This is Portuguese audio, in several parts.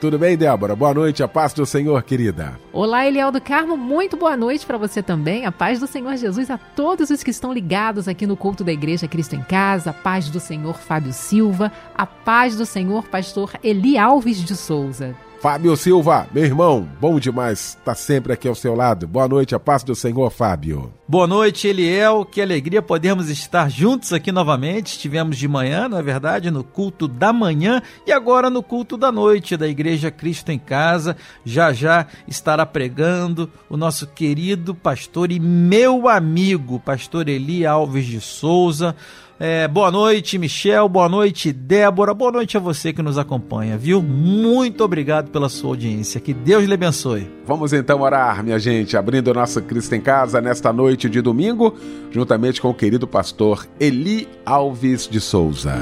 tudo bem, Débora? Boa noite, a paz do Senhor, querida. Olá, Eliel do Carmo, muito boa noite para você também. A paz do Senhor Jesus a todos os que estão ligados aqui no culto da Igreja Cristo em Casa. A paz do Senhor Fábio Silva. A paz do Senhor Pastor Eli Alves de Souza. Fábio Silva, meu irmão, bom demais estar tá sempre aqui ao seu lado. Boa noite, a paz do Senhor, Fábio. Boa noite, Eliel. Que alegria podermos estar juntos aqui novamente. Estivemos de manhã, na é verdade, no culto da manhã e agora no culto da noite da Igreja Cristo em Casa. Já já estará pregando o nosso querido pastor e meu amigo, pastor Eli Alves de Souza é, boa noite, Michel. Boa noite, Débora. Boa noite a você que nos acompanha, viu? Muito obrigado pela sua audiência. Que Deus lhe abençoe. Vamos então orar, minha gente, abrindo o nosso Cristo em Casa nesta noite de domingo, juntamente com o querido pastor Eli Alves de Souza.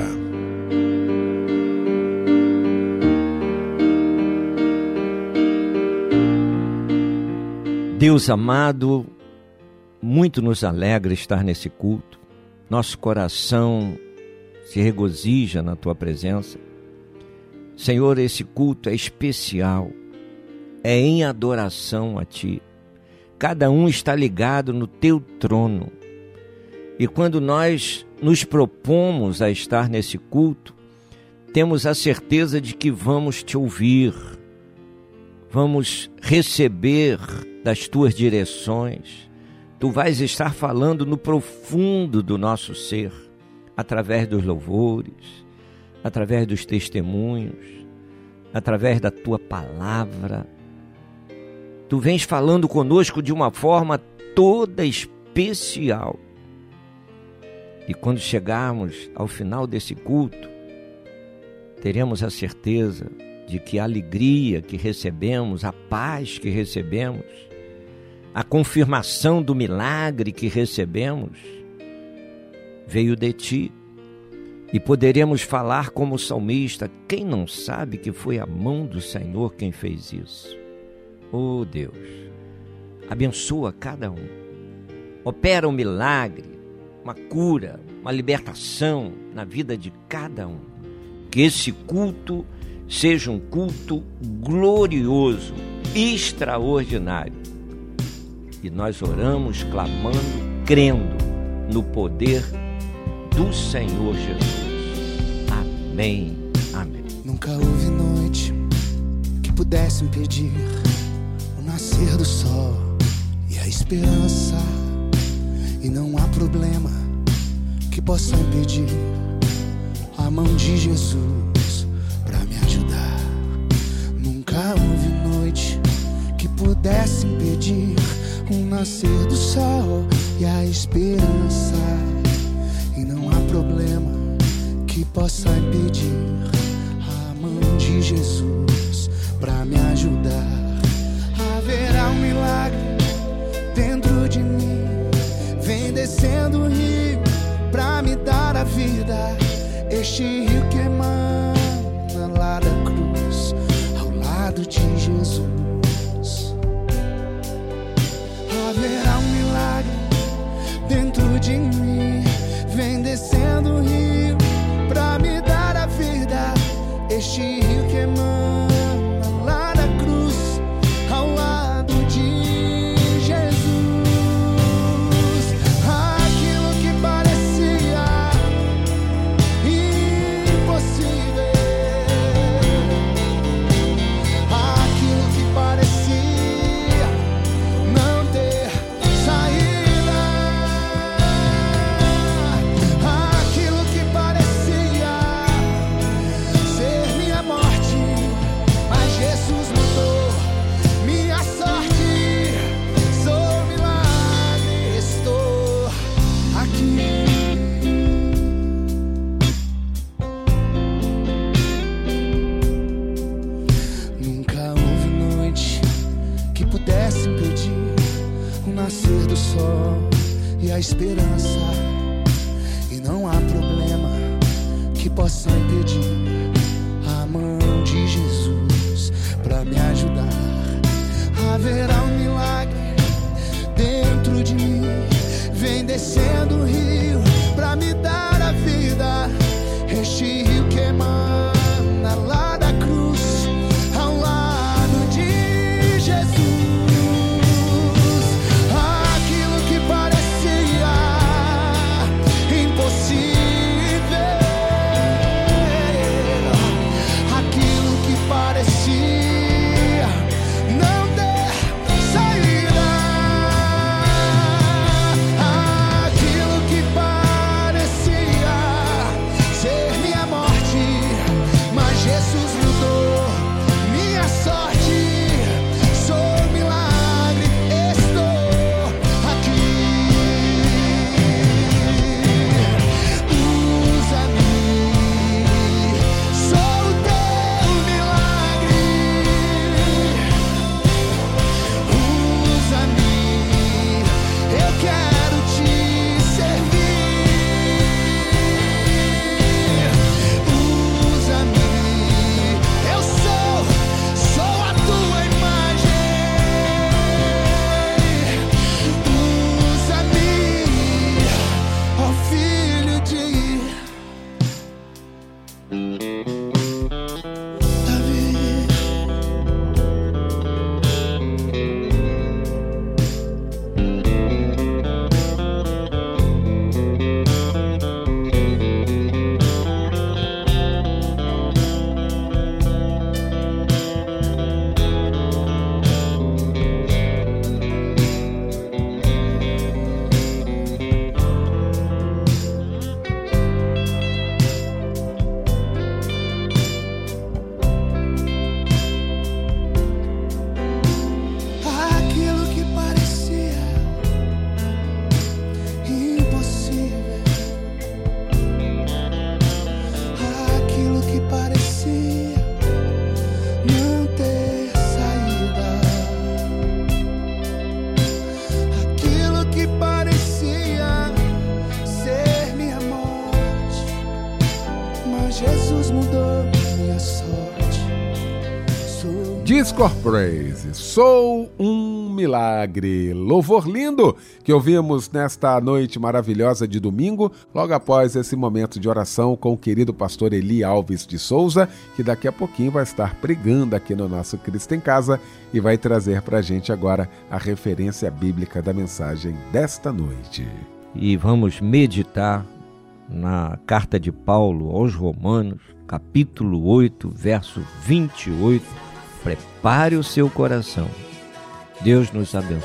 Deus amado, muito nos alegra estar nesse culto nosso coração se regozija na tua presença. Senhor, esse culto é especial, é em adoração a ti. Cada um está ligado no teu trono. E quando nós nos propomos a estar nesse culto, temos a certeza de que vamos te ouvir, vamos receber das tuas direções tu vais estar falando no profundo do nosso ser, através dos louvores, através dos testemunhos, através da tua palavra. Tu vens falando conosco de uma forma toda especial. E quando chegarmos ao final desse culto, teremos a certeza de que a alegria que recebemos, a paz que recebemos, a confirmação do milagre que recebemos veio de ti. E poderemos falar como salmista: quem não sabe que foi a mão do Senhor quem fez isso? Oh Deus, abençoa cada um, opera um milagre, uma cura, uma libertação na vida de cada um. Que esse culto seja um culto glorioso, extraordinário e nós oramos clamando, crendo no poder do Senhor Jesus. Amém. Amém. Nunca houve noite que pudesse impedir nascer do sol e a esperança. E não há problema que possa impedir a mão de Jesus para me ajudar. Nunca houve noite que pudesse impedir o nascer do sol e a esperança. E não há problema que possa impedir a mão de Jesus para me ajudar. Milagre dentro de mim. Vem descendo o rio para me dar a vida. Este rio que emana lá da cruz, ao lado de Jesus. Praise, sou um milagre. Louvor lindo que ouvimos nesta noite maravilhosa de domingo, logo após esse momento de oração com o querido pastor Eli Alves de Souza, que daqui a pouquinho vai estar pregando aqui no nosso Cristo em Casa e vai trazer para a gente agora a referência bíblica da mensagem desta noite. E vamos meditar na carta de Paulo aos Romanos, capítulo 8, verso 28 Prepare o seu coração. Deus nos abençoe.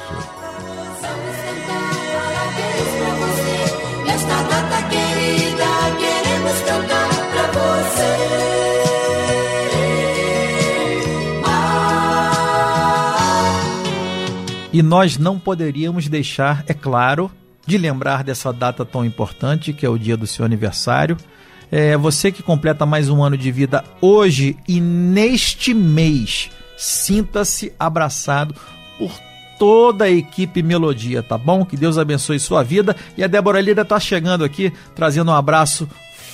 E nós não poderíamos deixar, é claro, de lembrar dessa data tão importante, que é o dia do seu aniversário. É, você que completa mais um ano de vida hoje e neste mês, sinta-se abraçado por toda a equipe Melodia, tá bom? Que Deus abençoe sua vida. E a Débora Lira está chegando aqui, trazendo um abraço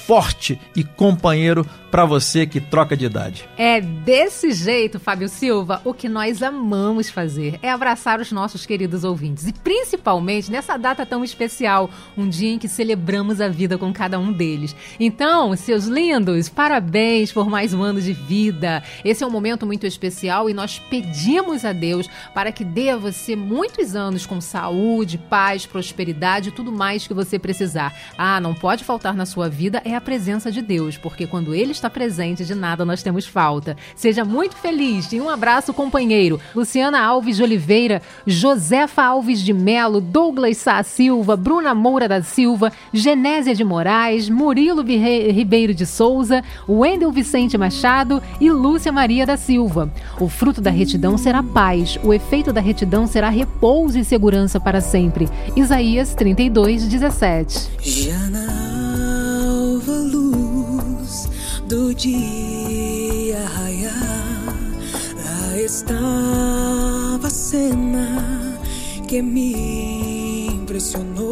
forte e companheiro para você que troca de idade. É desse jeito, Fábio Silva, o que nós amamos fazer é abraçar os nossos queridos ouvintes e principalmente nessa data tão especial, um dia em que celebramos a vida com cada um deles. Então, seus lindos, parabéns por mais um ano de vida. Esse é um momento muito especial e nós pedimos a Deus para que dê a você muitos anos com saúde, paz, prosperidade e tudo mais que você precisar. Ah, não pode faltar na sua vida é a presença de Deus, porque quando ele está presente, de nada nós temos falta. Seja muito feliz e um abraço, companheiro. Luciana Alves de Oliveira, Josefa Alves de Melo, Douglas Sá Silva, Bruna Moura da Silva, Genésia de Moraes, Murilo Ribeiro de Souza, Wendel Vicente Machado e Lúcia Maria da Silva. O fruto da retidão será paz, o efeito da retidão será repouso e segurança para sempre. Isaías 32, 17. Já do dia raiar, lá estava a cena que me impressionou.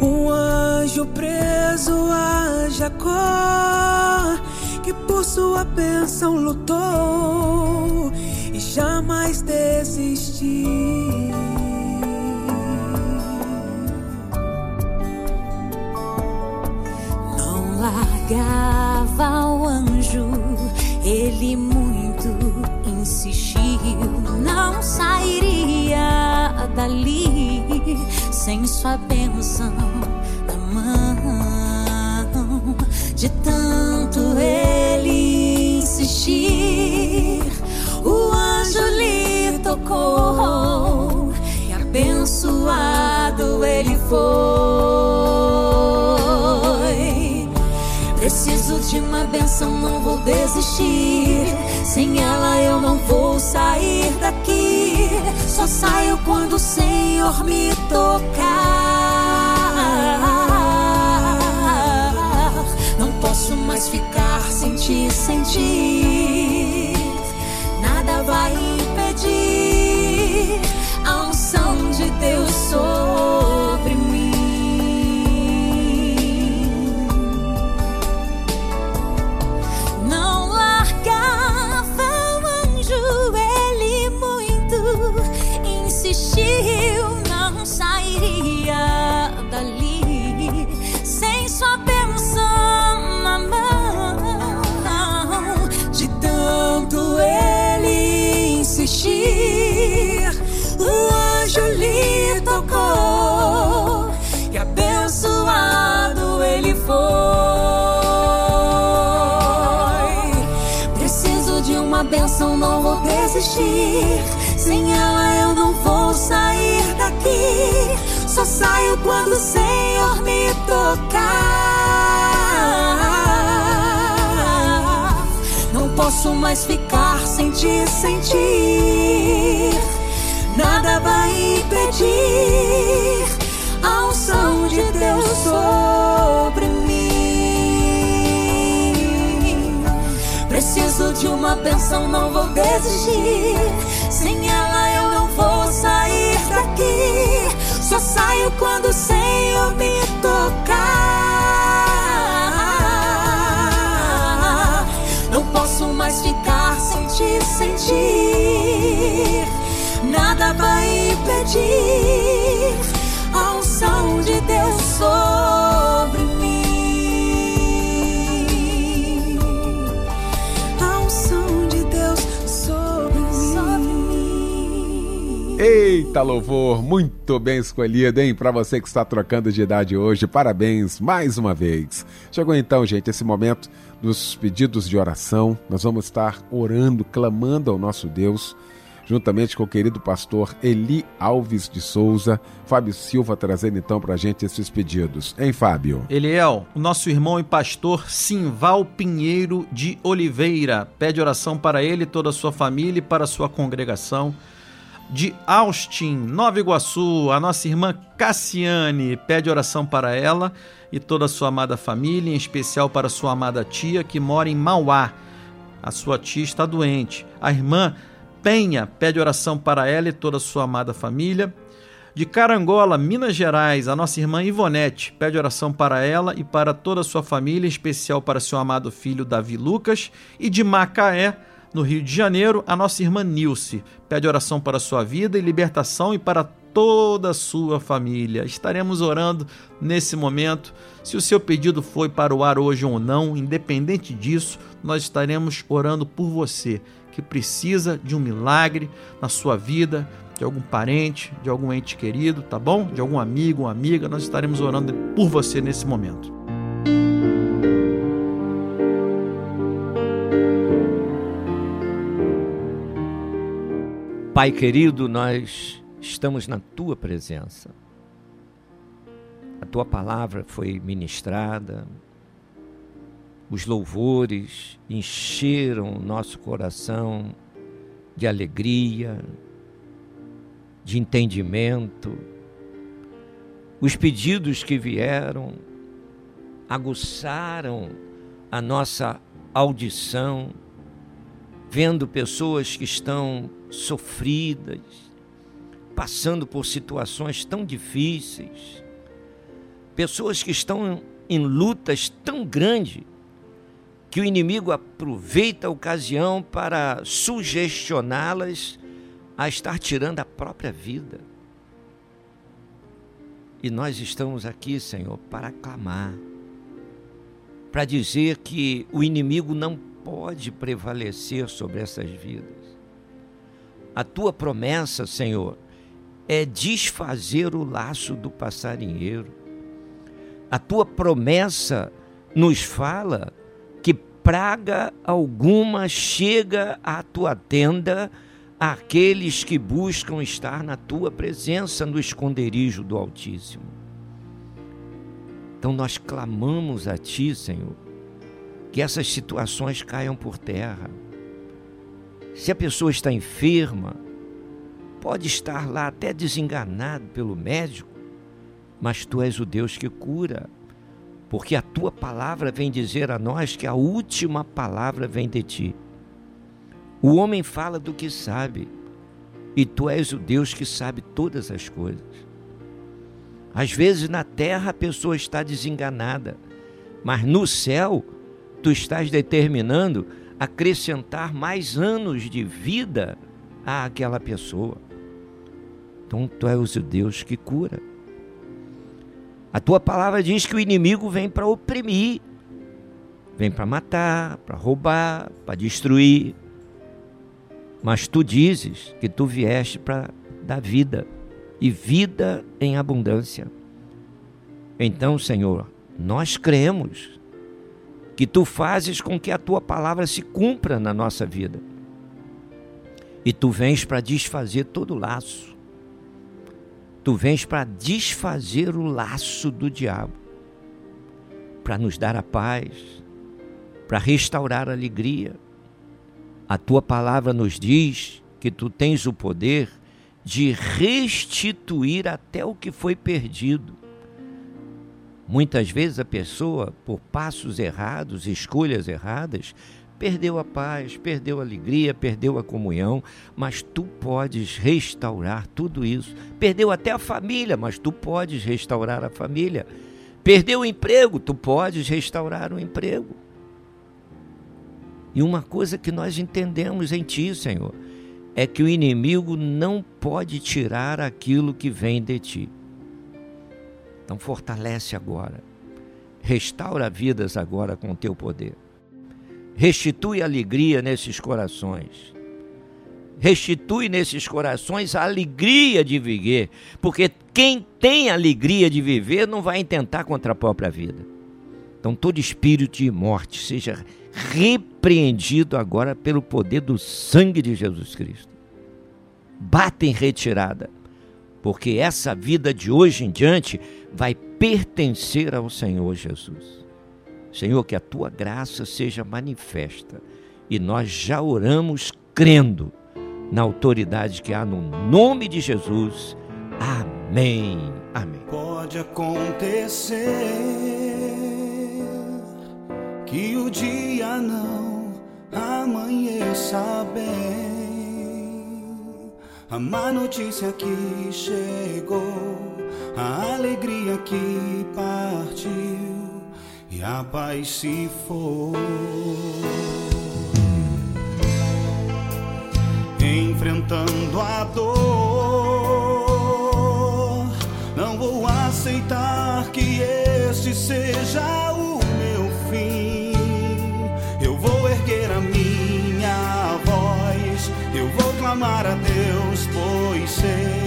Um anjo preso a Jacó, que por sua bênção lutou e jamais desistiu. Largava o anjo, ele muito insistiu, não sairia dali sem sua bênção na mão. De tanto ele insistir, o anjo lhe tocou e abençoado ele foi. Preciso de uma benção, não vou desistir. Sem ela eu não vou sair daqui. Só saio quando o Senhor me tocar. Não posso mais ficar sem te sentir. Nada vai impedir a unção de Deus Sem ela eu não vou sair daqui. Só saio quando o Senhor me tocar. Não posso mais ficar sem te sentir. Nada vai impedir a unção de Deus sobre Preciso de uma bênção, não vou desistir. Sem ela eu não vou sair daqui. Só saio quando o Senhor me tocar. Não posso mais ficar nada vai impedir a unção de Deus Eita louvor, muito bem escolhido, hein? Para você que está trocando de idade hoje, parabéns mais uma vez. Chegou então, gente, esse momento dos pedidos de oração. Nós vamos estar orando, clamando ao nosso Deus juntamente com o querido pastor Eli Alves de Souza, Fábio Silva trazendo então para a gente esses pedidos. Hein, Fábio? Eliel, o nosso irmão e pastor Simval Pinheiro de Oliveira pede oração para ele, toda a sua família e para a sua congregação. De Austin, Nova Iguaçu, a nossa irmã Cassiane pede oração para ela e toda a sua amada família, em especial para sua amada tia que mora em Mauá. A sua tia está doente. A irmã Penha pede oração para ela e toda a sua amada família. De Carangola, Minas Gerais, a nossa irmã Ivonete pede oração para ela e para toda a sua família, em especial para seu amado filho Davi Lucas. E de Macaé, no Rio de Janeiro, a nossa irmã Nilce pede oração para sua vida e libertação e para toda a sua família. Estaremos orando nesse momento. Se o seu pedido foi para o ar hoje ou não, independente disso, nós estaremos orando por você que precisa de um milagre na sua vida, de algum parente, de algum ente querido, tá bom? De algum amigo, uma amiga, nós estaremos orando por você nesse momento. Pai querido, nós estamos na tua presença. A tua palavra foi ministrada, os louvores encheram o nosso coração de alegria, de entendimento. Os pedidos que vieram aguçaram a nossa audição, vendo pessoas que estão sofridas, passando por situações tão difíceis, pessoas que estão em lutas tão grandes que o inimigo aproveita a ocasião para sugestioná-las a estar tirando a própria vida. E nós estamos aqui, Senhor, para clamar, para dizer que o inimigo não pode prevalecer sobre essas vidas. A tua promessa, Senhor, é desfazer o laço do passarinheiro. A tua promessa nos fala praga alguma chega à tua tenda àqueles que buscam estar na tua presença no esconderijo do Altíssimo. Então nós clamamos a ti, Senhor, que essas situações caiam por terra. Se a pessoa está enferma, pode estar lá até desenganado pelo médico, mas tu és o Deus que cura porque a tua palavra vem dizer a nós que a última palavra vem de ti. O homem fala do que sabe, e tu és o Deus que sabe todas as coisas. Às vezes na terra a pessoa está desenganada, mas no céu tu estás determinando acrescentar mais anos de vida àquela pessoa. Então tu és o Deus que cura. A tua palavra diz que o inimigo vem para oprimir, vem para matar, para roubar, para destruir. Mas tu dizes que tu vieste para dar vida e vida em abundância. Então, Senhor, nós cremos que tu fazes com que a tua palavra se cumpra na nossa vida. E tu vens para desfazer todo laço Tu vens para desfazer o laço do diabo, para nos dar a paz, para restaurar a alegria. A tua palavra nos diz que tu tens o poder de restituir até o que foi perdido. Muitas vezes a pessoa, por passos errados, escolhas erradas, perdeu a paz, perdeu a alegria, perdeu a comunhão, mas tu podes restaurar tudo isso. Perdeu até a família, mas tu podes restaurar a família. Perdeu o emprego, tu podes restaurar o emprego. E uma coisa que nós entendemos em Ti, Senhor, é que o inimigo não pode tirar aquilo que vem de Ti. Então fortalece agora. Restaura vidas agora com o Teu poder. Restitui alegria nesses corações. Restitui nesses corações a alegria de viver, porque quem tem alegria de viver não vai intentar contra a própria vida. Então, todo espírito de morte seja repreendido agora pelo poder do sangue de Jesus Cristo. Bata em retirada, porque essa vida de hoje em diante vai pertencer ao Senhor Jesus. Senhor, que a tua graça seja manifesta e nós já oramos crendo na autoridade que há no nome de Jesus. Amém. Amém. Pode acontecer que o dia não amanheça bem. A má notícia que chegou, a alegria que partiu e a paz se foi. Enfrentando a dor, não vou aceitar que este seja o meu fim. Eu vou erguer a minha voz, eu vou clamar a Deus, pois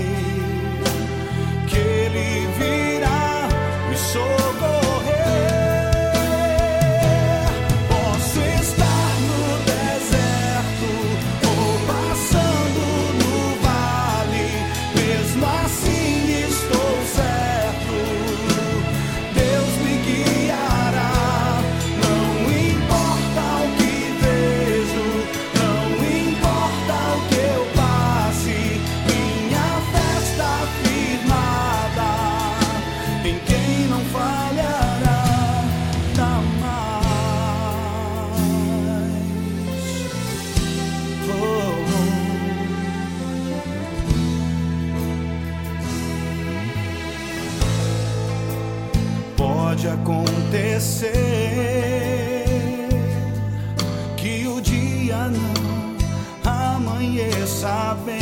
acontecer que o dia não amanheça bem.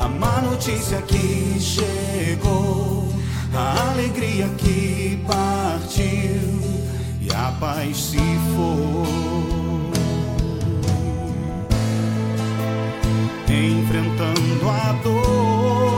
A má notícia que chegou, a alegria que partiu e a paz se foi. Enfrentando a dor,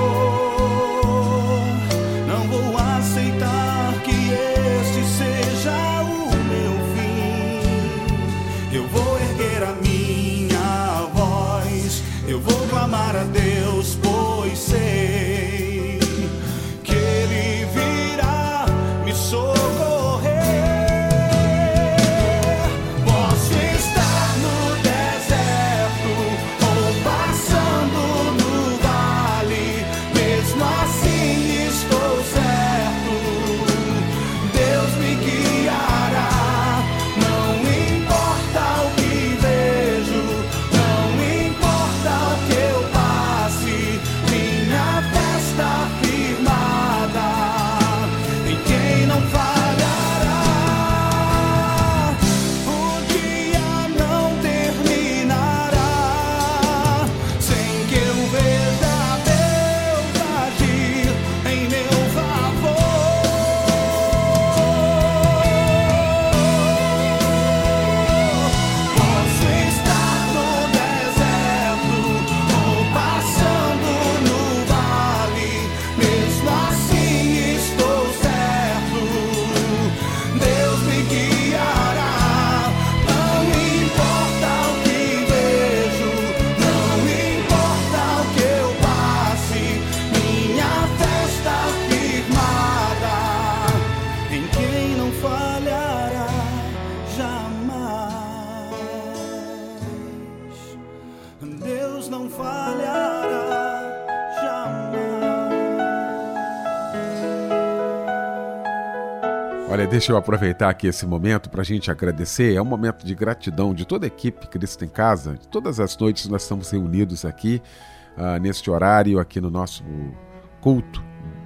deixa eu aproveitar aqui esse momento para a gente agradecer. É um momento de gratidão de toda a equipe Cristo em Casa. Todas as noites nós estamos reunidos aqui, ah, neste horário, aqui no nosso culto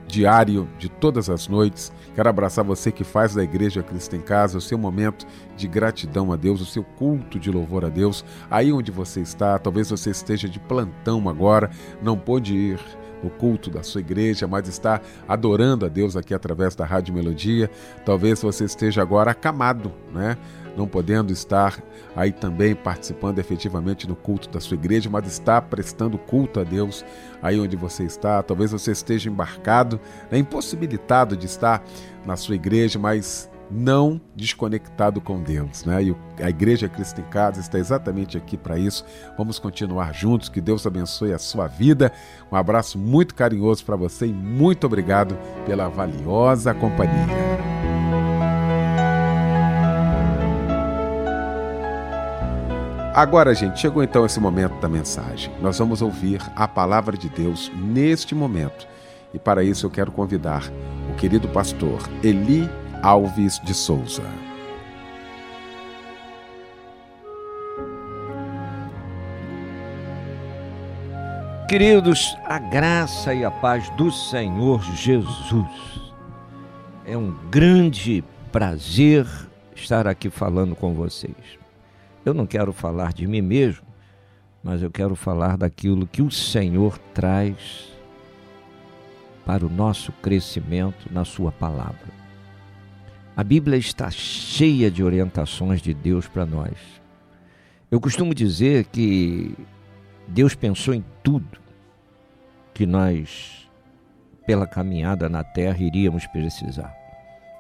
diário de todas as noites. Quero abraçar você que faz da Igreja Cristo em Casa o seu momento de gratidão a Deus, o seu culto de louvor a Deus. Aí onde você está, talvez você esteja de plantão agora, não pôde ir no culto da sua igreja, mas está adorando a Deus aqui através da Rádio Melodia. Talvez você esteja agora acamado, né? não podendo estar aí também participando efetivamente no culto da sua igreja, mas está prestando culto a Deus aí onde você está. Talvez você esteja embarcado, né, impossibilitado de estar na sua igreja, mas não desconectado com Deus, né? E a Igreja Cristo em Casa está exatamente aqui para isso. Vamos continuar juntos. Que Deus abençoe a sua vida. Um abraço muito carinhoso para você e muito obrigado pela valiosa companhia. Agora, gente, chegou então esse momento da mensagem. Nós vamos ouvir a palavra de Deus neste momento. E para isso eu quero convidar o querido pastor Eli Alves de Souza. Queridos, a graça e a paz do Senhor Jesus. É um grande prazer estar aqui falando com vocês. Eu não quero falar de mim mesmo, mas eu quero falar daquilo que o Senhor traz para o nosso crescimento na Sua palavra. A Bíblia está cheia de orientações de Deus para nós. Eu costumo dizer que Deus pensou em tudo que nós, pela caminhada na terra, iríamos precisar.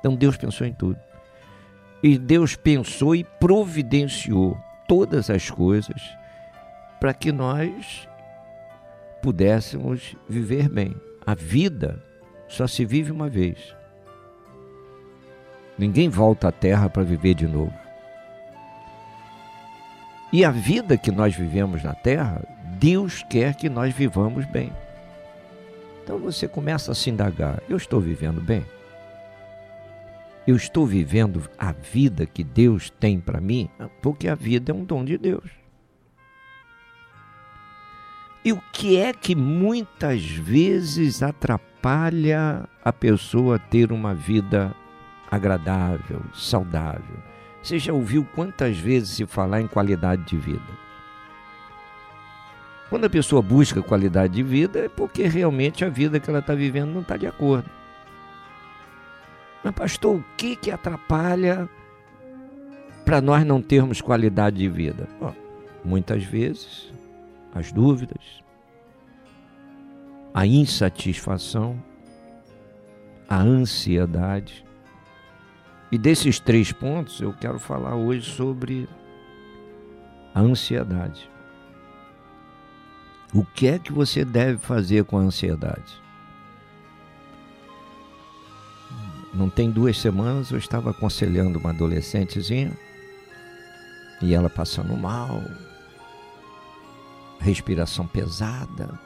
Então Deus pensou em tudo. E Deus pensou e providenciou todas as coisas para que nós pudéssemos viver bem. A vida só se vive uma vez. Ninguém volta à terra para viver de novo. E a vida que nós vivemos na terra, Deus quer que nós vivamos bem. Então você começa a se indagar: eu estou vivendo bem? eu estou vivendo a vida que Deus tem para mim, porque a vida é um dom de Deus. E o que é que muitas vezes atrapalha a pessoa ter uma vida agradável, saudável? Você já ouviu quantas vezes se falar em qualidade de vida? Quando a pessoa busca qualidade de vida, é porque realmente a vida que ela está vivendo não está de acordo. Mas, pastor, o que, que atrapalha para nós não termos qualidade de vida? muitas vezes, as dúvidas, a insatisfação, a ansiedade. E desses três pontos eu quero falar hoje sobre a ansiedade. O que é que você deve fazer com a ansiedade? Não tem duas semanas eu estava aconselhando uma adolescentezinha e ela passando mal, respiração pesada.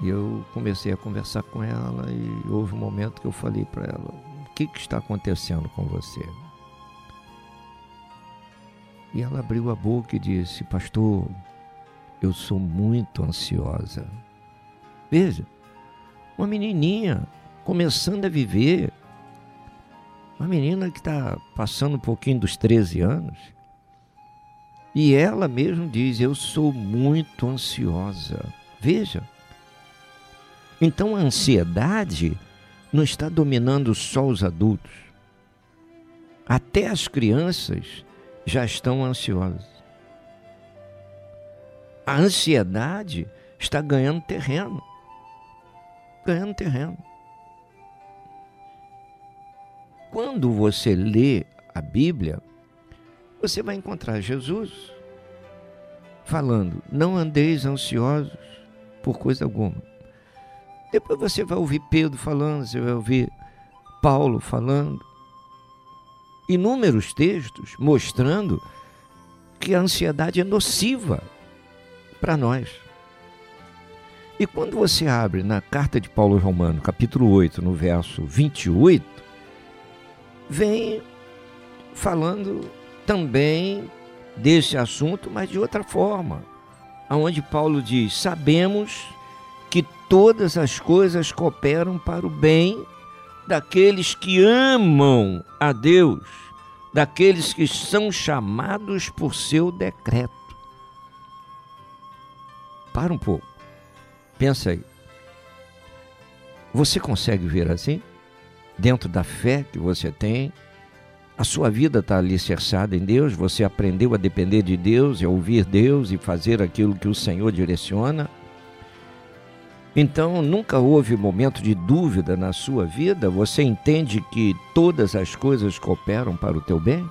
E eu comecei a conversar com ela e houve um momento que eu falei para ela: que, que está acontecendo com você? E ela abriu a boca e disse: Pastor, eu sou muito ansiosa. Veja, uma menininha começando a viver. Uma menina que está passando um pouquinho dos 13 anos. E ela mesmo diz: Eu sou muito ansiosa. Veja. Então a ansiedade não está dominando só os adultos. Até as crianças já estão ansiosas. A ansiedade está ganhando terreno. Ganhando terreno. quando você lê a Bíblia, você vai encontrar Jesus falando: não andeis ansiosos por coisa alguma. Depois você vai ouvir Pedro falando, você vai ouvir Paulo falando. Inúmeros textos mostrando que a ansiedade é nociva para nós. E quando você abre na carta de Paulo Romano, capítulo 8, no verso 28, vem falando também desse assunto, mas de outra forma. Aonde Paulo diz: "Sabemos todas as coisas cooperam para o bem daqueles que amam a Deus, daqueles que são chamados por seu decreto. Para um pouco. Pensa aí. Você consegue ver assim? Dentro da fé que você tem, a sua vida está alicerçada em Deus, você aprendeu a depender de Deus, a ouvir Deus e fazer aquilo que o Senhor direciona. Então, nunca houve momento de dúvida na sua vida? Você entende que todas as coisas cooperam para o teu bem?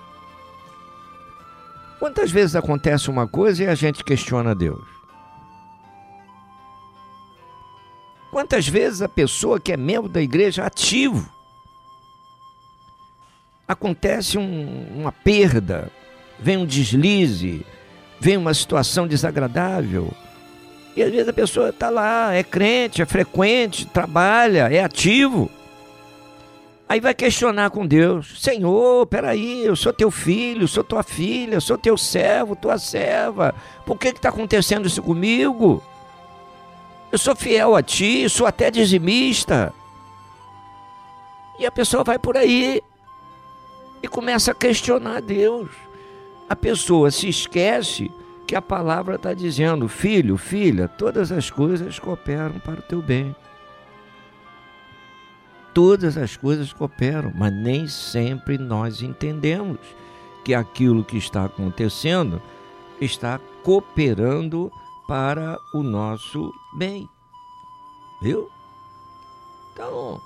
Quantas vezes acontece uma coisa e a gente questiona Deus? Quantas vezes a pessoa que é membro da igreja ativo acontece um, uma perda, vem um deslize, vem uma situação desagradável, e às vezes a pessoa está lá, é crente, é frequente, trabalha, é ativo. Aí vai questionar com Deus: Senhor, peraí, eu sou teu filho, sou tua filha, sou teu servo, tua serva. Por que está acontecendo isso comigo? Eu sou fiel a ti, sou até dizimista. E a pessoa vai por aí e começa a questionar Deus. A pessoa se esquece que a palavra está dizendo: filho, filha, todas as coisas cooperam para o teu bem. Todas as coisas cooperam, mas nem sempre nós entendemos que aquilo que está acontecendo está cooperando para o nosso bem. Viu? Então,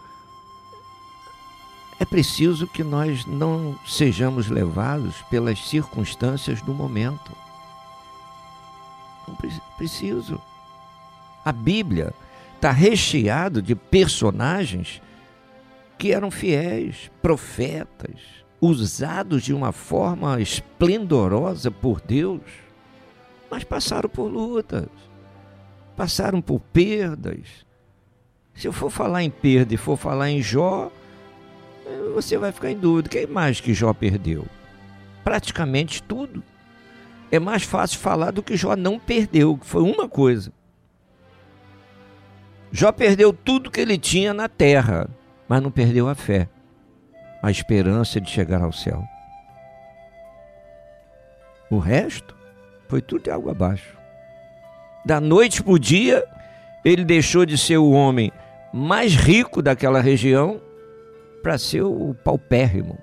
é preciso que nós não sejamos levados pelas circunstâncias do momento. Não preciso. A Bíblia está recheado de personagens que eram fiéis, profetas, usados de uma forma esplendorosa por Deus, mas passaram por lutas, passaram por perdas. Se eu for falar em perda e for falar em Jó, você vai ficar em dúvida. O que mais que Jó perdeu? Praticamente tudo é mais fácil falar do que Jó não perdeu, que foi uma coisa. Jó perdeu tudo que ele tinha na terra, mas não perdeu a fé, a esperança de chegar ao céu. O resto foi tudo de água abaixo. Da noite para o dia, ele deixou de ser o homem mais rico daquela região para ser o paupérrimo.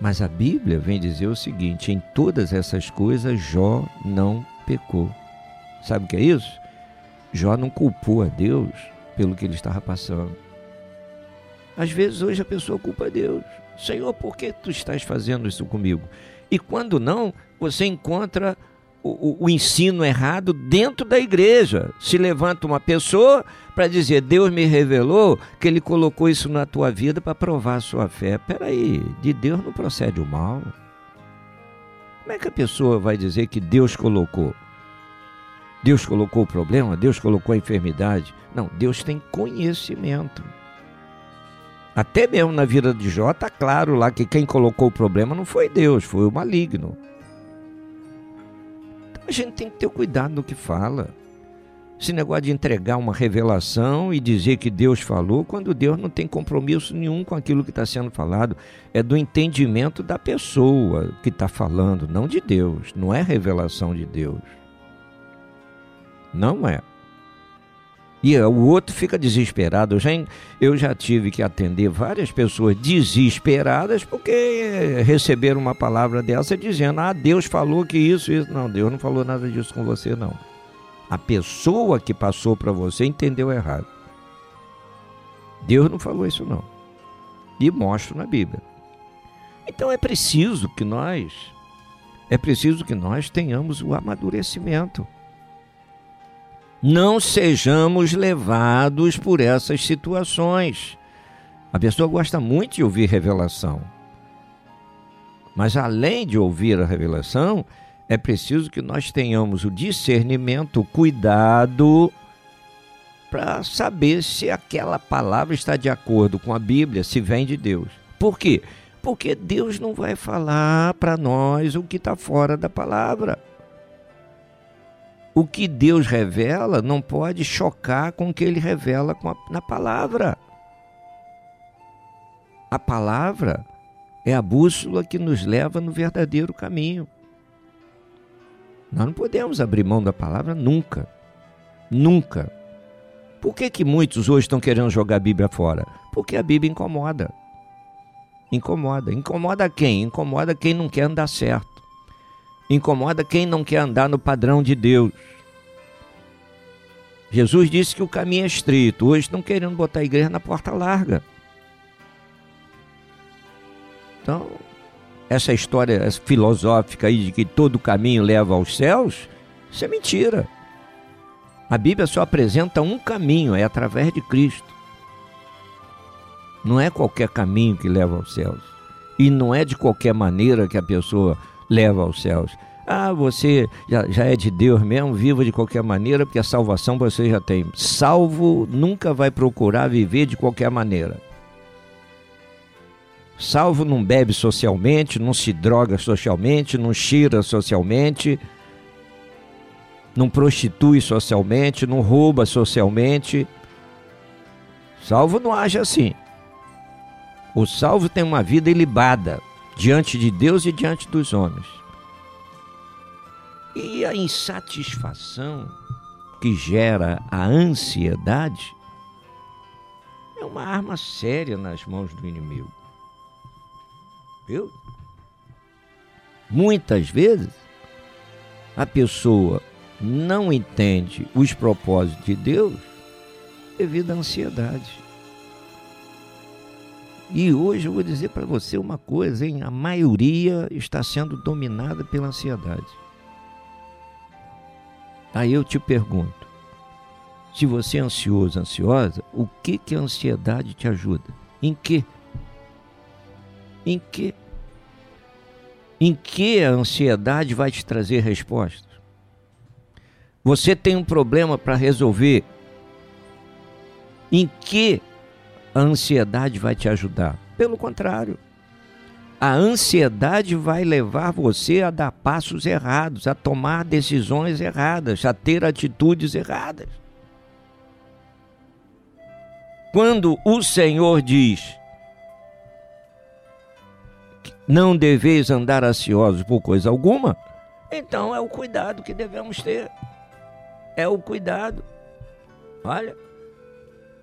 Mas a Bíblia vem dizer o seguinte: em todas essas coisas Jó não pecou. Sabe o que é isso? Jó não culpou a Deus pelo que ele estava passando. Às vezes hoje a pessoa culpa Deus. Senhor, por que tu estás fazendo isso comigo? E quando não, você encontra o, o, ensino errado dentro da igreja. Se levanta uma pessoa para dizer, Deus me revelou que Ele colocou isso na tua vida para provar a sua fé. Peraí, de Deus não procede o mal. Como é que a pessoa vai dizer que Deus colocou? Deus colocou o problema? Deus colocou a enfermidade? Não, Deus tem conhecimento. Até mesmo na vida de Jó está claro lá que quem colocou o problema não foi Deus, foi o maligno. A gente tem que ter cuidado no que fala. Esse negócio de entregar uma revelação e dizer que Deus falou, quando Deus não tem compromisso nenhum com aquilo que está sendo falado, é do entendimento da pessoa que está falando, não de Deus. Não é revelação de Deus. Não é. E o outro fica desesperado. Eu já, eu já tive que atender várias pessoas desesperadas porque receberam uma palavra dessa dizendo: Ah, Deus falou que isso, isso. Não, Deus não falou nada disso com você, não. A pessoa que passou para você entendeu errado. Deus não falou isso, não. E mostro na Bíblia. Então é preciso que nós, é preciso que nós tenhamos o amadurecimento não sejamos levados por essas situações. A pessoa gosta muito de ouvir revelação. Mas além de ouvir a revelação, é preciso que nós tenhamos o discernimento, o cuidado para saber se aquela palavra está de acordo com a Bíblia, se vem de Deus. Por quê? Porque Deus não vai falar para nós o que está fora da palavra. O que Deus revela não pode chocar com o que ele revela a, na palavra. A palavra é a bússola que nos leva no verdadeiro caminho. Nós não podemos abrir mão da palavra nunca. Nunca. Por que, que muitos hoje estão querendo jogar a Bíblia fora? Porque a Bíblia incomoda. Incomoda. Incomoda quem? Incomoda quem não quer andar certo. Incomoda quem não quer andar no padrão de Deus. Jesus disse que o caminho é estreito. Hoje estão querendo botar a igreja na porta larga. Então, essa história filosófica aí de que todo caminho leva aos céus, isso é mentira. A Bíblia só apresenta um caminho, é através de Cristo. Não é qualquer caminho que leva aos céus. E não é de qualquer maneira que a pessoa leva aos céus. Ah, você já, já é de Deus mesmo, viva de qualquer maneira, porque a salvação você já tem. Salvo nunca vai procurar viver de qualquer maneira. Salvo não bebe socialmente, não se droga socialmente, não cheira socialmente, não prostitui socialmente, não rouba socialmente. Salvo não age assim. O salvo tem uma vida ilibada diante de Deus e diante dos homens. E a insatisfação que gera a ansiedade é uma arma séria nas mãos do inimigo. Viu? Muitas vezes a pessoa não entende os propósitos de Deus devido à ansiedade. E hoje eu vou dizer para você uma coisa, hein? A maioria está sendo dominada pela ansiedade. Aí eu te pergunto: se você é ansioso, ansiosa, o que que a ansiedade te ajuda? Em que? Em que? Em que a ansiedade vai te trazer respostas? Você tem um problema para resolver. Em que a ansiedade vai te ajudar? Pelo contrário, a ansiedade vai levar você a dar passos errados, a tomar decisões erradas, a ter atitudes erradas. Quando o Senhor diz: Não deveis andar ansiosos por coisa alguma, então é o cuidado que devemos ter. É o cuidado. Olha,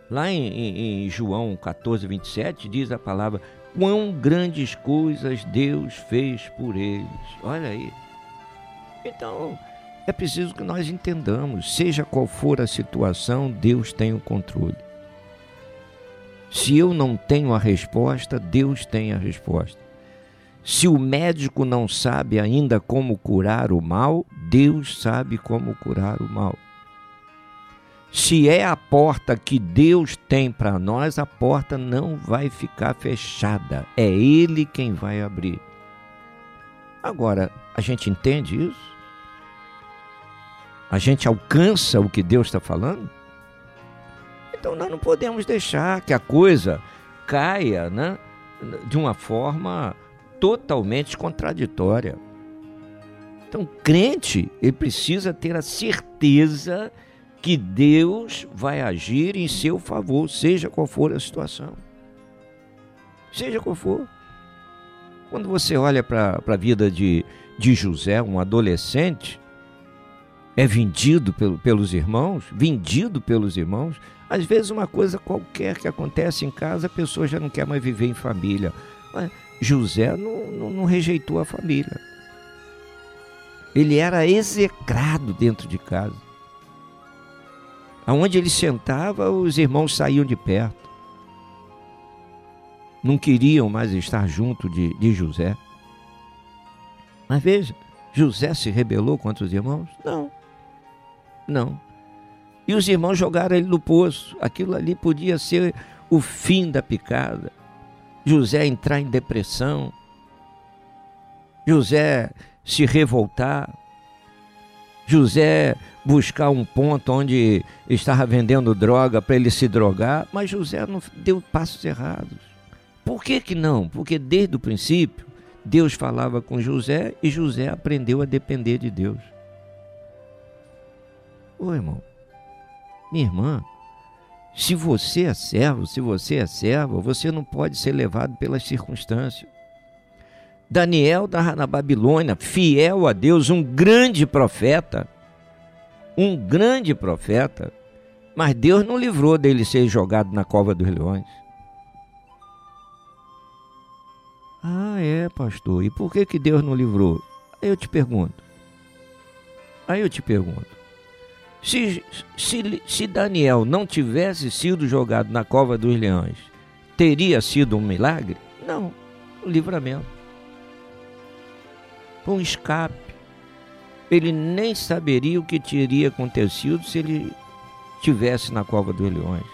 lá em, em, em João 14, 27, diz a palavra: quão grandes coisas Deus fez por eles. Olha aí. Então, é preciso que nós entendamos, seja qual for a situação, Deus tem o controle. Se eu não tenho a resposta, Deus tem a resposta. Se o médico não sabe ainda como curar o mal, Deus sabe como curar o mal. Se é a porta que Deus tem para nós, a porta não vai ficar fechada. É Ele quem vai abrir. Agora, a gente entende isso? A gente alcança o que Deus está falando? Então nós não podemos deixar que a coisa caia né, de uma forma totalmente contraditória. Então, crente, ele precisa ter a certeza que Deus vai agir em seu favor, seja qual for a situação. Seja qual for. Quando você olha para a vida de, de José, um adolescente, é vendido pelo, pelos irmãos, vendido pelos irmãos. Às vezes, uma coisa qualquer que acontece em casa, a pessoa já não quer mais viver em família. Mas José não, não, não rejeitou a família. Ele era execrado dentro de casa. Aonde ele sentava, os irmãos saíam de perto. Não queriam mais estar junto de, de José. Mas veja, José se rebelou contra os irmãos? Não. Não. E os irmãos jogaram ele no poço. Aquilo ali podia ser o fim da picada. José entrar em depressão. José se revoltar. José buscar um ponto onde estava vendendo droga para ele se drogar, mas José não deu passos errados. Por que que não? Porque desde o princípio Deus falava com José e José aprendeu a depender de Deus. Ô irmão, minha irmã, se você é servo, se você é serva, você não pode ser levado pelas circunstâncias. Daniel estava na Babilônia, fiel a Deus, um grande profeta. Um grande profeta. Mas Deus não livrou dele ser jogado na cova dos leões. Ah, é, pastor. E por que, que Deus não livrou? Aí eu te pergunto. Aí eu te pergunto. Se, se, se Daniel não tivesse sido jogado na cova dos leões, teria sido um milagre? Não, um livramento. Um escape. Ele nem saberia o que teria acontecido se ele tivesse na cova dos leões.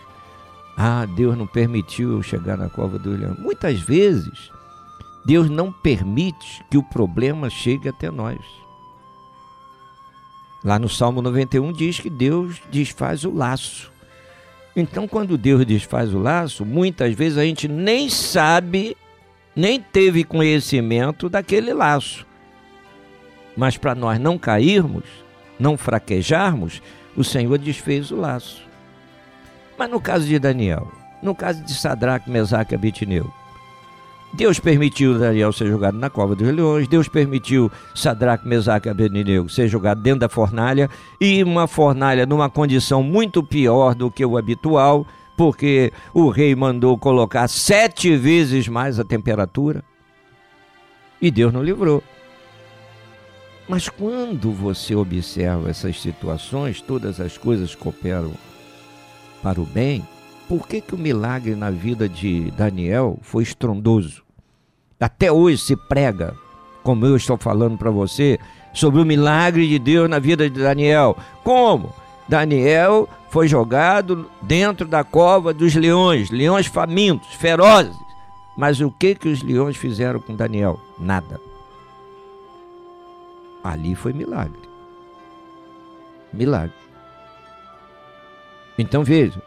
Ah, Deus não permitiu eu chegar na cova dos leões. Muitas vezes, Deus não permite que o problema chegue até nós. Lá no Salmo 91 diz que Deus desfaz o laço. Então, quando Deus desfaz o laço, muitas vezes a gente nem sabe, nem teve conhecimento daquele laço. Mas para nós não cairmos, não fraquejarmos, o Senhor desfez o laço. Mas no caso de Daniel, no caso de Sadraque, Mesaque e Abitneu, Deus permitiu Daniel ser jogado na cova dos leões, Deus permitiu Sadraque, Mesaque e Abednego ser jogado dentro da fornalha e uma fornalha numa condição muito pior do que o habitual, porque o rei mandou colocar sete vezes mais a temperatura e Deus não livrou. Mas quando você observa essas situações, todas as coisas cooperam para o bem, por que, que o milagre na vida de Daniel foi estrondoso? Até hoje se prega, como eu estou falando para você, sobre o milagre de Deus na vida de Daniel. Como? Daniel foi jogado dentro da cova dos leões, leões famintos, ferozes. Mas o que que os leões fizeram com Daniel? Nada. Ali foi milagre. Milagre. Então veja,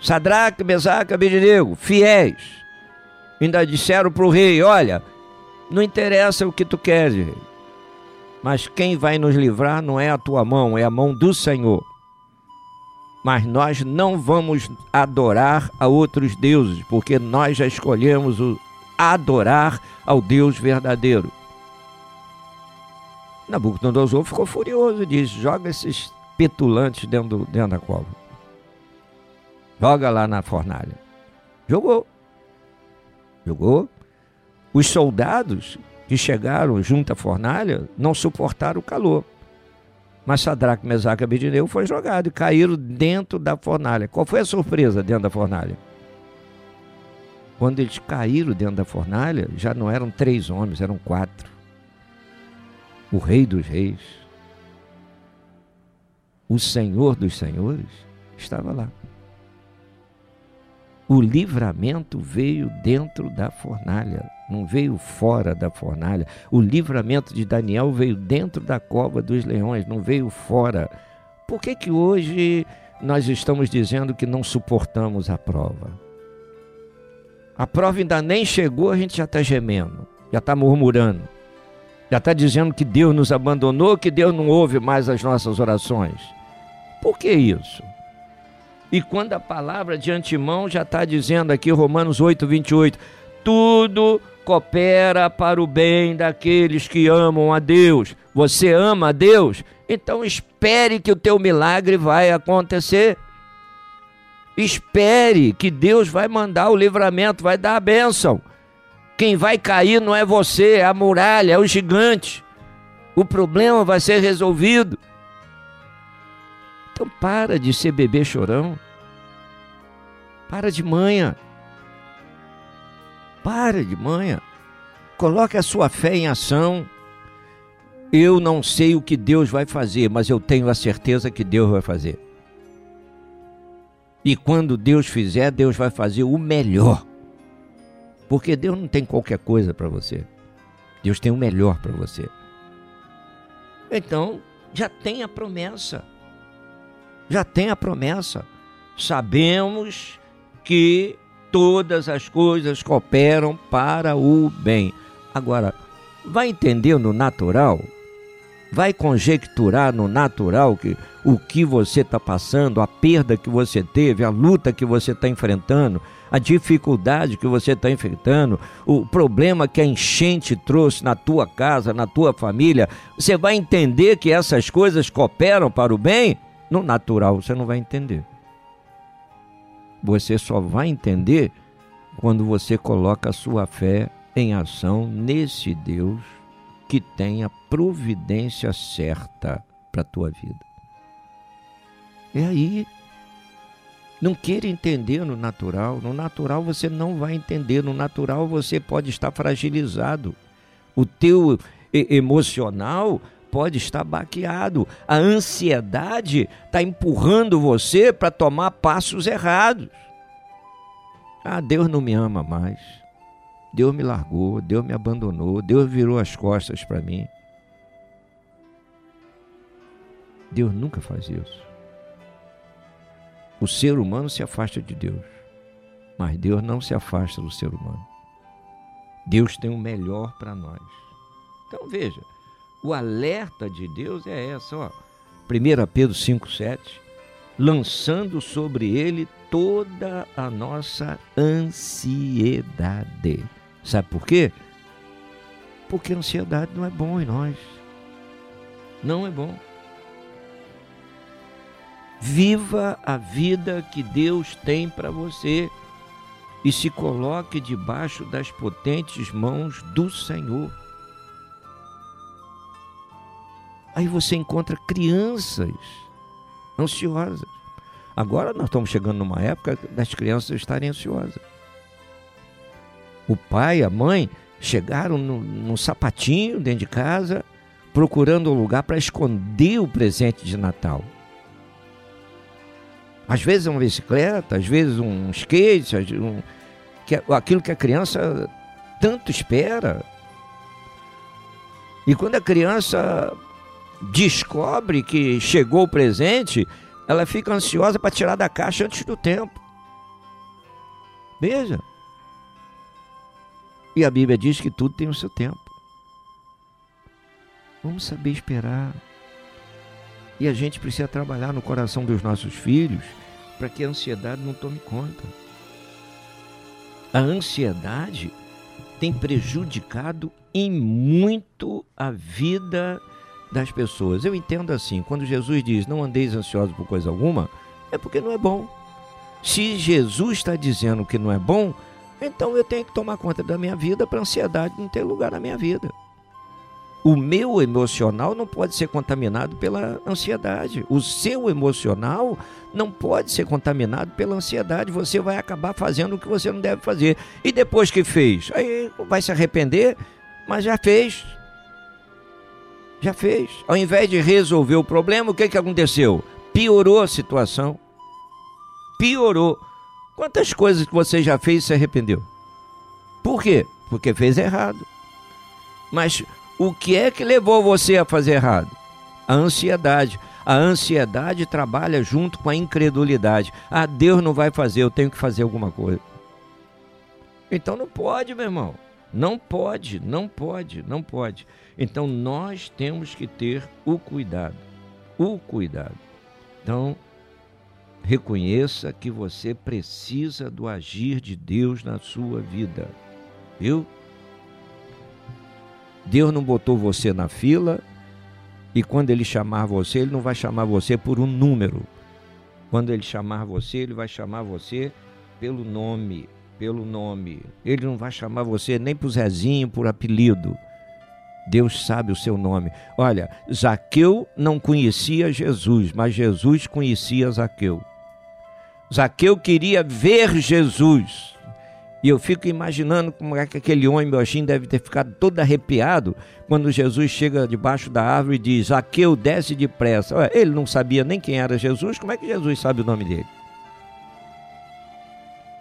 Sadraque, Mesaque, Abednego, fiéis, ainda disseram para o rei: Olha, não interessa o que tu queres, rei, mas quem vai nos livrar não é a tua mão, é a mão do Senhor. Mas nós não vamos adorar a outros deuses, porque nós já escolhemos o adorar ao Deus verdadeiro. Nabucodonosor ficou furioso disse: Joga esses petulantes dentro, dentro da cova. Joga lá na fornalha. Jogou. Jogou. Os soldados que chegaram junto à fornalha não suportaram o calor. Mas Sadraque, Mesaque e Abednego foi jogado e caíram dentro da fornalha. Qual foi a surpresa dentro da fornalha? Quando eles caíram dentro da fornalha, já não eram três homens, eram quatro. O Rei dos Reis, o Senhor dos Senhores, estava lá. O livramento veio dentro da fornalha, não veio fora da fornalha. O livramento de Daniel veio dentro da cova dos leões, não veio fora. Por que, que hoje nós estamos dizendo que não suportamos a prova? A prova ainda nem chegou, a gente já está gemendo, já está murmurando, já está dizendo que Deus nos abandonou, que Deus não ouve mais as nossas orações. Por que isso? E quando a palavra de antemão já está dizendo aqui, Romanos 8, 28, tudo coopera para o bem daqueles que amam a Deus. Você ama a Deus? Então espere que o teu milagre vai acontecer. Espere que Deus vai mandar o livramento, vai dar a bênção. Quem vai cair não é você, é a muralha, é o gigante. O problema vai ser resolvido. Então para de ser bebê chorão. Para de manha. Para de manha. Coloque a sua fé em ação. Eu não sei o que Deus vai fazer, mas eu tenho a certeza que Deus vai fazer. E quando Deus fizer, Deus vai fazer o melhor. Porque Deus não tem qualquer coisa para você. Deus tem o melhor para você. Então, já tem a promessa. Já tem a promessa. Sabemos que todas as coisas cooperam para o bem. Agora, vai entendendo natural? vai conjecturar no natural que o que você está passando, a perda que você teve, a luta que você está enfrentando, a dificuldade que você está enfrentando, o problema que a enchente trouxe na tua casa, na tua família, você vai entender que essas coisas cooperam para o bem? No natural você não vai entender. Você só vai entender quando você coloca a sua fé em ação nesse Deus que tem a providência certa para a tua vida. É aí. Não queira entender no natural. No natural você não vai entender. No natural você pode estar fragilizado. O teu emocional pode estar baqueado. A ansiedade está empurrando você para tomar passos errados. Ah, Deus não me ama mais. Deus me largou, Deus me abandonou, Deus virou as costas para mim. Deus nunca faz isso. O ser humano se afasta de Deus, mas Deus não se afasta do ser humano. Deus tem o melhor para nós. Então veja, o alerta de Deus é essa, ó. 1 Pedro 5,7, lançando sobre ele toda a nossa ansiedade. Sabe por quê? Porque a ansiedade não é bom em nós. Não é bom. Viva a vida que Deus tem para você e se coloque debaixo das potentes mãos do Senhor. Aí você encontra crianças ansiosas. Agora nós estamos chegando numa época das crianças estarem ansiosas. O pai, a mãe chegaram no, no sapatinho dentro de casa, procurando um lugar para esconder o presente de Natal. Às vezes é uma bicicleta, às vezes um skate, um, que, é aquilo que a criança tanto espera. E quando a criança descobre que chegou o presente, ela fica ansiosa para tirar da caixa antes do tempo. Veja. E a Bíblia diz que tudo tem o seu tempo. Vamos saber esperar. E a gente precisa trabalhar no coração dos nossos filhos para que a ansiedade não tome conta. A ansiedade tem prejudicado em muito a vida das pessoas. Eu entendo assim, quando Jesus diz não andeis ansiosos por coisa alguma, é porque não é bom. Se Jesus está dizendo que não é bom, então eu tenho que tomar conta da minha vida para a ansiedade não ter lugar na minha vida. O meu emocional não pode ser contaminado pela ansiedade. O seu emocional não pode ser contaminado pela ansiedade. Você vai acabar fazendo o que você não deve fazer. E depois que fez, aí vai se arrepender, mas já fez. Já fez. Ao invés de resolver o problema, o que, que aconteceu? Piorou a situação. Piorou. Quantas coisas que você já fez e se arrependeu? Por quê? Porque fez errado. Mas o que é que levou você a fazer errado? A ansiedade. A ansiedade trabalha junto com a incredulidade. Ah, Deus não vai fazer, eu tenho que fazer alguma coisa. Então não pode, meu irmão. Não pode, não pode, não pode. Então nós temos que ter o cuidado. O cuidado. Então, reconheça que você precisa do agir de Deus na sua vida. Viu? Deus não botou você na fila e quando ele chamar você, ele não vai chamar você por um número. Quando ele chamar você, ele vai chamar você pelo nome, pelo nome. Ele não vai chamar você nem por Zezinho, por apelido. Deus sabe o seu nome. Olha, Zaqueu não conhecia Jesus, mas Jesus conhecia Zaqueu. Zaqueu queria ver Jesus. E eu fico imaginando como é que aquele homem baixinho deve ter ficado todo arrepiado quando Jesus chega debaixo da árvore e diz: Zaqueu, desce depressa. Ele não sabia nem quem era Jesus, como é que Jesus sabe o nome dele?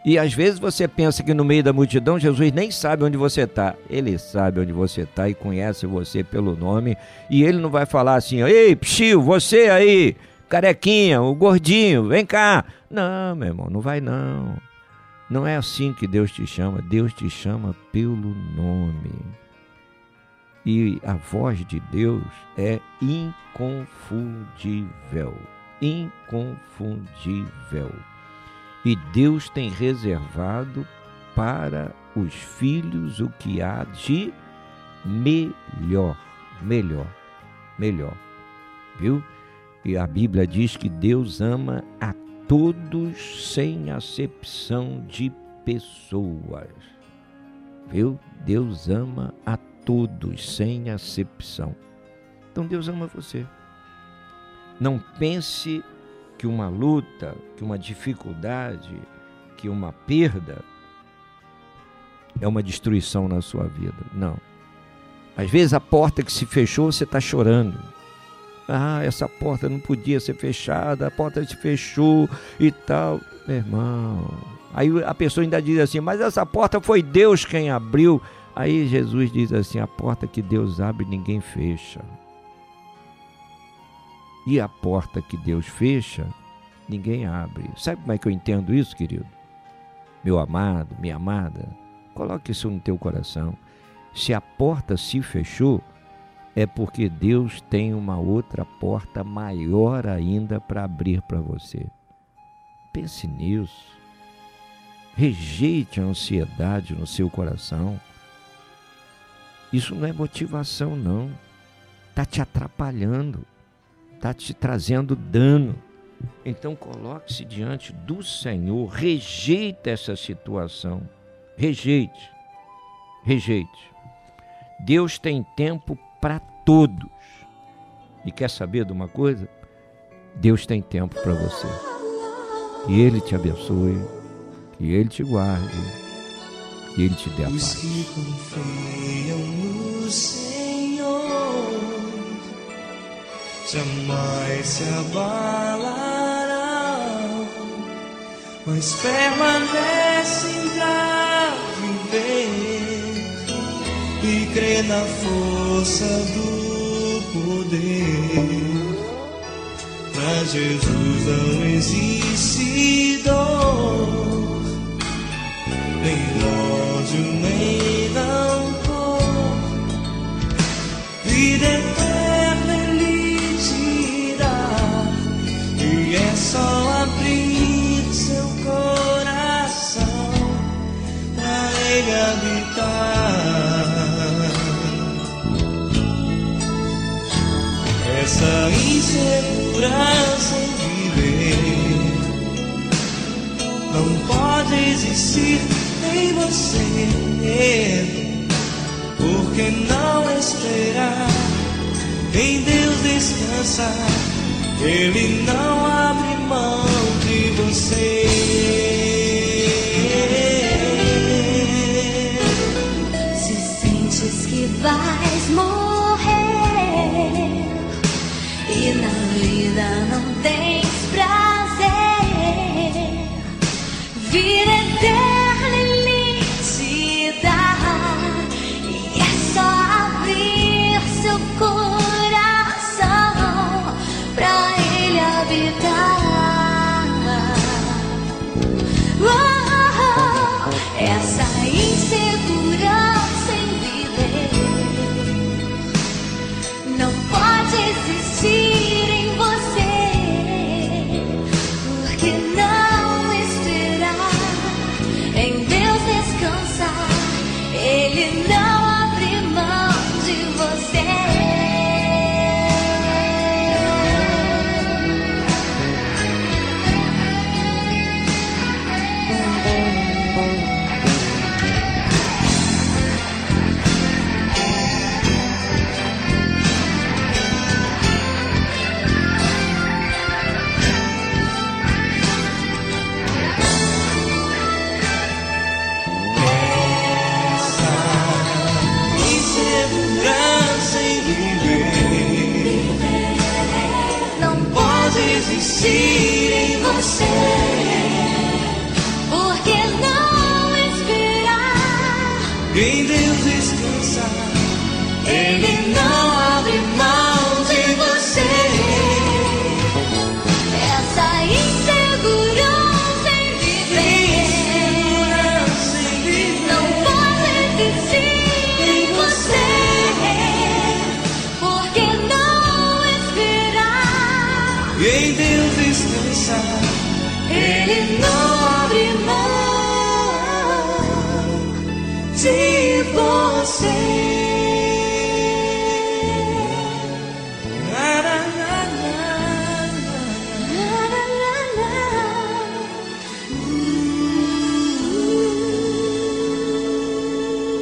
E às vezes você pensa que no meio da multidão Jesus nem sabe onde você está. Ele sabe onde você está e conhece você pelo nome. E ele não vai falar assim: Ei, psiu, você aí, carequinha, o gordinho, vem cá. Não, meu irmão, não vai não. Não é assim que Deus te chama. Deus te chama pelo nome. E a voz de Deus é inconfundível. Inconfundível. E Deus tem reservado para os filhos o que há de melhor. Melhor. Melhor. Viu? E a Bíblia diz que Deus ama a todos sem acepção de pessoas. Viu? Deus ama a todos sem acepção. Então Deus ama você. Não pense que uma luta, que uma dificuldade, que uma perda é uma destruição na sua vida. Não. Às vezes a porta que se fechou, você está chorando. Ah, essa porta não podia ser fechada, a porta se fechou e tal. Meu irmão. Aí a pessoa ainda diz assim, mas essa porta foi Deus quem abriu. Aí Jesus diz assim: a porta que Deus abre, ninguém fecha. E a porta que Deus fecha, ninguém abre. Sabe como é que eu entendo isso, querido? Meu amado, minha amada, coloque isso no teu coração. Se a porta se fechou, é porque Deus tem uma outra porta maior ainda para abrir para você. Pense nisso. Rejeite a ansiedade no seu coração. Isso não é motivação, não. Está te atrapalhando, está te trazendo dano. Então coloque-se diante do Senhor, rejeite essa situação. Rejeite. Rejeite. Deus tem tempo para todos. E quer saber de uma coisa? Deus tem tempo para você. Que Ele te abençoe, que Ele te guarde, que Ele te dê a Os paz. que confiam no Senhor jamais se abalarão, mas permanecem pra e crer na força do poder. Pra Jesus não existe dor nem ódio, nem Essa insegurança em viver não pode existir em você. Porque não esperar em Deus descansar, Ele não abre mão de você. E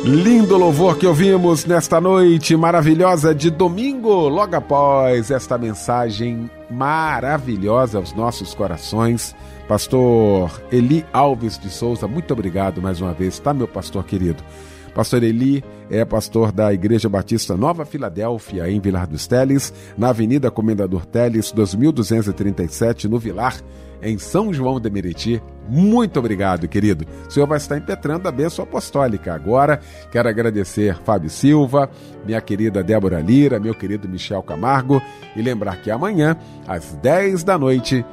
Lindo louvor que ouvimos nesta noite maravilhosa de domingo, logo após esta mensagem maravilhosa aos nossos corações. Pastor Eli Alves de Souza, muito obrigado mais uma vez, tá, meu pastor querido? Pastor Eli é pastor da Igreja Batista Nova Filadélfia, em Vilar dos Teles, na Avenida Comendador Teles, 2237, no Vilar, em São João de Meriti. Muito obrigado, querido. O senhor vai estar impetrando a bênção apostólica. Agora, quero agradecer Fábio Silva, minha querida Débora Lira, meu querido Michel Camargo e lembrar que amanhã, às 10 da noite,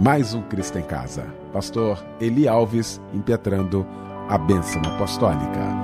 mais um Cristo em Casa. Pastor Eli Alves impetrando a bênção apostólica.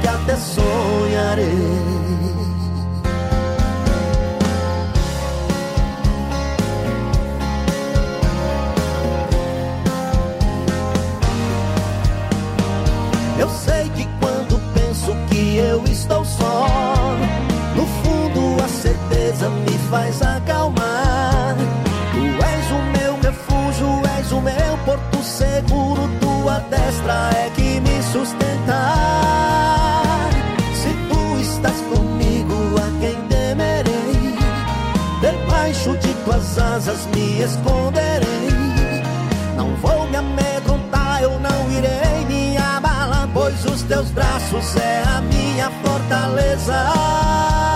Que até sonharei. Eu sei que quando penso que eu estou só, no fundo a certeza me faz acalmar. Tu és o meu refúgio, és o meu porto seguro, tua destra é que me sustenta. Asas me esconderei. Não vou me amedrontar, eu não irei me abalar, pois os teus braços é a minha fortaleza.